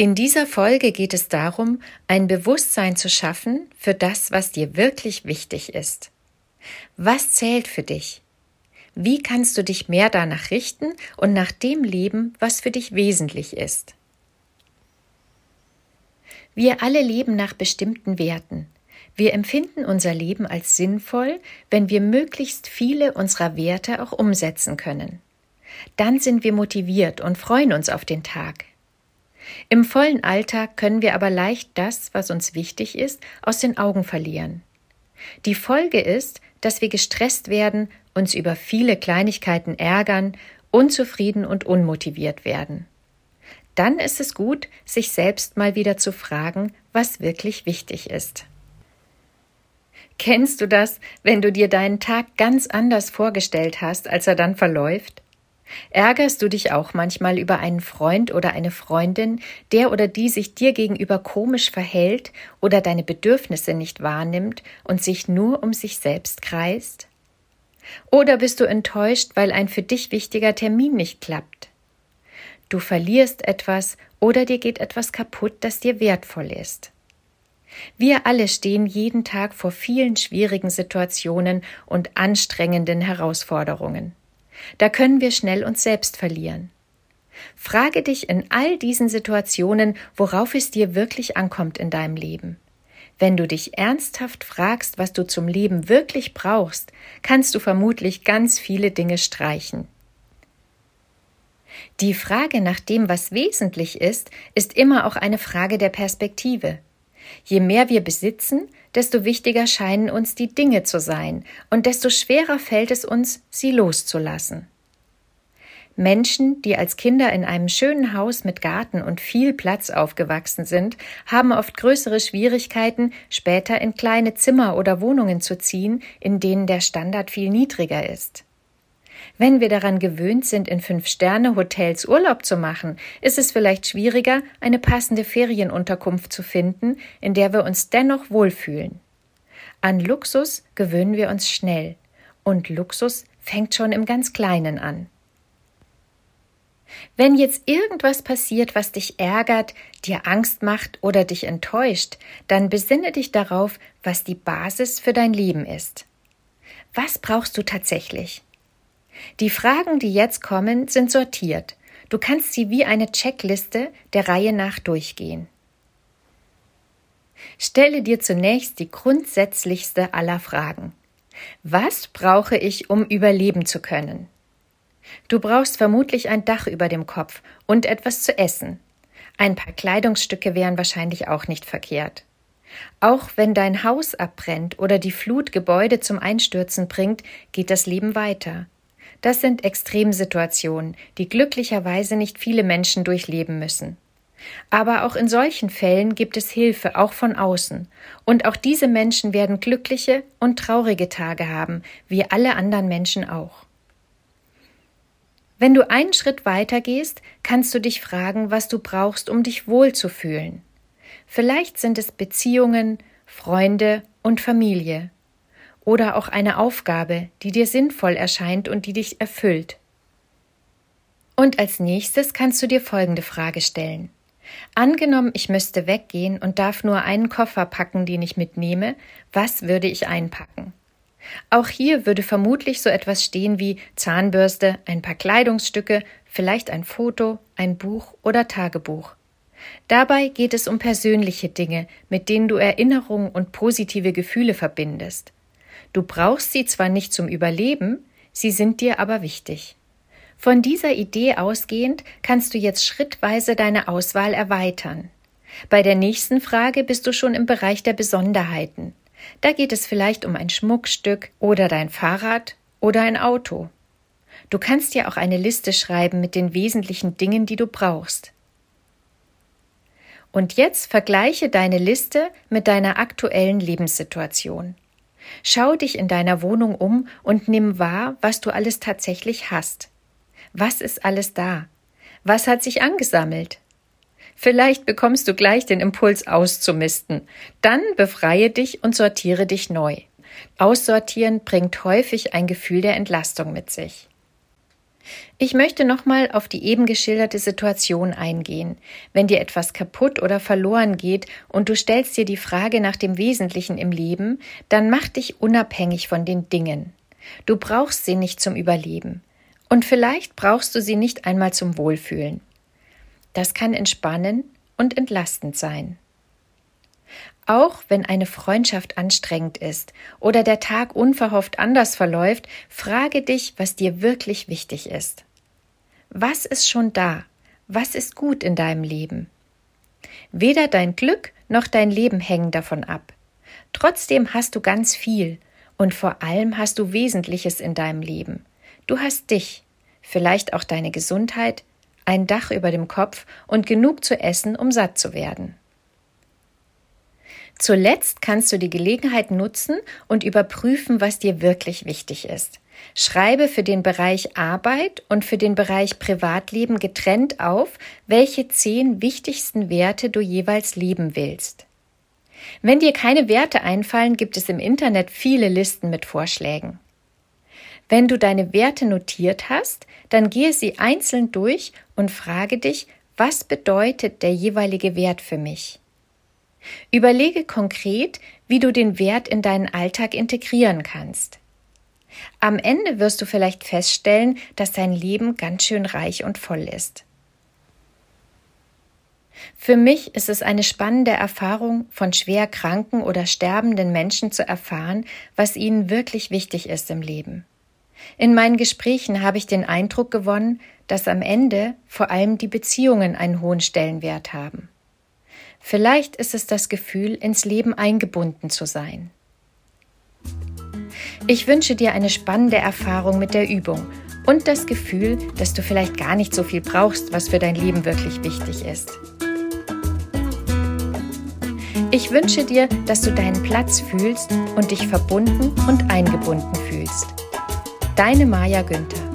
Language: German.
In dieser Folge geht es darum, ein Bewusstsein zu schaffen für das, was dir wirklich wichtig ist. Was zählt für dich? Wie kannst du dich mehr danach richten und nach dem leben, was für dich wesentlich ist? Wir alle leben nach bestimmten Werten. Wir empfinden unser Leben als sinnvoll, wenn wir möglichst viele unserer Werte auch umsetzen können. Dann sind wir motiviert und freuen uns auf den Tag. Im vollen Alltag können wir aber leicht das, was uns wichtig ist, aus den Augen verlieren. Die Folge ist, dass wir gestresst werden, uns über viele Kleinigkeiten ärgern, unzufrieden und unmotiviert werden. Dann ist es gut, sich selbst mal wieder zu fragen, was wirklich wichtig ist. Kennst du das, wenn du dir deinen Tag ganz anders vorgestellt hast, als er dann verläuft? Ärgerst du dich auch manchmal über einen Freund oder eine Freundin, der oder die sich dir gegenüber komisch verhält oder deine Bedürfnisse nicht wahrnimmt und sich nur um sich selbst kreist? Oder bist du enttäuscht, weil ein für dich wichtiger Termin nicht klappt? Du verlierst etwas oder dir geht etwas kaputt, das dir wertvoll ist. Wir alle stehen jeden Tag vor vielen schwierigen Situationen und anstrengenden Herausforderungen. Da können wir schnell uns selbst verlieren. Frage dich in all diesen Situationen, worauf es dir wirklich ankommt in deinem Leben. Wenn du dich ernsthaft fragst, was du zum Leben wirklich brauchst, kannst du vermutlich ganz viele Dinge streichen. Die Frage nach dem, was wesentlich ist, ist immer auch eine Frage der Perspektive. Je mehr wir besitzen, desto wichtiger scheinen uns die Dinge zu sein und desto schwerer fällt es uns, sie loszulassen. Menschen, die als Kinder in einem schönen Haus mit Garten und viel Platz aufgewachsen sind, haben oft größere Schwierigkeiten, später in kleine Zimmer oder Wohnungen zu ziehen, in denen der Standard viel niedriger ist. Wenn wir daran gewöhnt sind, in Fünf-Sterne-Hotels Urlaub zu machen, ist es vielleicht schwieriger, eine passende Ferienunterkunft zu finden, in der wir uns dennoch wohlfühlen. An Luxus gewöhnen wir uns schnell. Und Luxus fängt schon im ganz Kleinen an. Wenn jetzt irgendwas passiert, was dich ärgert, dir Angst macht oder dich enttäuscht, dann besinne dich darauf, was die Basis für dein Leben ist. Was brauchst du tatsächlich? Die Fragen, die jetzt kommen, sind sortiert. Du kannst sie wie eine Checkliste der Reihe nach durchgehen. Stelle dir zunächst die grundsätzlichste aller Fragen. Was brauche ich, um überleben zu können? Du brauchst vermutlich ein Dach über dem Kopf und etwas zu essen. Ein paar Kleidungsstücke wären wahrscheinlich auch nicht verkehrt. Auch wenn dein Haus abbrennt oder die Flut Gebäude zum Einstürzen bringt, geht das Leben weiter. Das sind Extremsituationen, die glücklicherweise nicht viele Menschen durchleben müssen. Aber auch in solchen Fällen gibt es Hilfe, auch von außen. Und auch diese Menschen werden glückliche und traurige Tage haben, wie alle anderen Menschen auch. Wenn du einen Schritt weiter gehst, kannst du dich fragen, was du brauchst, um dich wohlzufühlen. Vielleicht sind es Beziehungen, Freunde und Familie oder auch eine Aufgabe, die dir sinnvoll erscheint und die dich erfüllt. Und als nächstes kannst du dir folgende Frage stellen. Angenommen, ich müsste weggehen und darf nur einen Koffer packen, den ich mitnehme, was würde ich einpacken? Auch hier würde vermutlich so etwas stehen wie Zahnbürste, ein paar Kleidungsstücke, vielleicht ein Foto, ein Buch oder Tagebuch. Dabei geht es um persönliche Dinge, mit denen du Erinnerungen und positive Gefühle verbindest. Du brauchst sie zwar nicht zum Überleben, sie sind dir aber wichtig. Von dieser Idee ausgehend kannst du jetzt schrittweise deine Auswahl erweitern. Bei der nächsten Frage bist du schon im Bereich der Besonderheiten. Da geht es vielleicht um ein Schmuckstück oder dein Fahrrad oder ein Auto. Du kannst dir auch eine Liste schreiben mit den wesentlichen Dingen, die du brauchst. Und jetzt vergleiche deine Liste mit deiner aktuellen Lebenssituation. Schau dich in deiner Wohnung um und nimm wahr, was du alles tatsächlich hast. Was ist alles da? Was hat sich angesammelt? Vielleicht bekommst du gleich den Impuls auszumisten. Dann befreie dich und sortiere dich neu. Aussortieren bringt häufig ein Gefühl der Entlastung mit sich. Ich möchte nochmal auf die eben geschilderte Situation eingehen. Wenn dir etwas kaputt oder verloren geht und du stellst dir die Frage nach dem Wesentlichen im Leben, dann mach dich unabhängig von den Dingen. Du brauchst sie nicht zum Überleben. Und vielleicht brauchst du sie nicht einmal zum Wohlfühlen. Das kann entspannen und entlastend sein. Auch wenn eine Freundschaft anstrengend ist oder der Tag unverhofft anders verläuft, frage dich, was dir wirklich wichtig ist. Was ist schon da? Was ist gut in deinem Leben? Weder dein Glück noch dein Leben hängen davon ab. Trotzdem hast du ganz viel und vor allem hast du Wesentliches in deinem Leben. Du hast dich, vielleicht auch deine Gesundheit, ein Dach über dem Kopf und genug zu essen, um satt zu werden. Zuletzt kannst du die Gelegenheit nutzen und überprüfen, was dir wirklich wichtig ist. Schreibe für den Bereich Arbeit und für den Bereich Privatleben getrennt auf, welche zehn wichtigsten Werte du jeweils leben willst. Wenn dir keine Werte einfallen, gibt es im Internet viele Listen mit Vorschlägen. Wenn du deine Werte notiert hast, dann gehe sie einzeln durch und frage dich, was bedeutet der jeweilige Wert für mich? Überlege konkret, wie du den Wert in deinen Alltag integrieren kannst. Am Ende wirst du vielleicht feststellen, dass dein Leben ganz schön reich und voll ist. Für mich ist es eine spannende Erfahrung, von schwer kranken oder sterbenden Menschen zu erfahren, was ihnen wirklich wichtig ist im Leben. In meinen Gesprächen habe ich den Eindruck gewonnen, dass am Ende vor allem die Beziehungen einen hohen Stellenwert haben. Vielleicht ist es das Gefühl, ins Leben eingebunden zu sein. Ich wünsche dir eine spannende Erfahrung mit der Übung und das Gefühl, dass du vielleicht gar nicht so viel brauchst, was für dein Leben wirklich wichtig ist. Ich wünsche dir, dass du deinen Platz fühlst und dich verbunden und eingebunden fühlst. Deine Maja Günther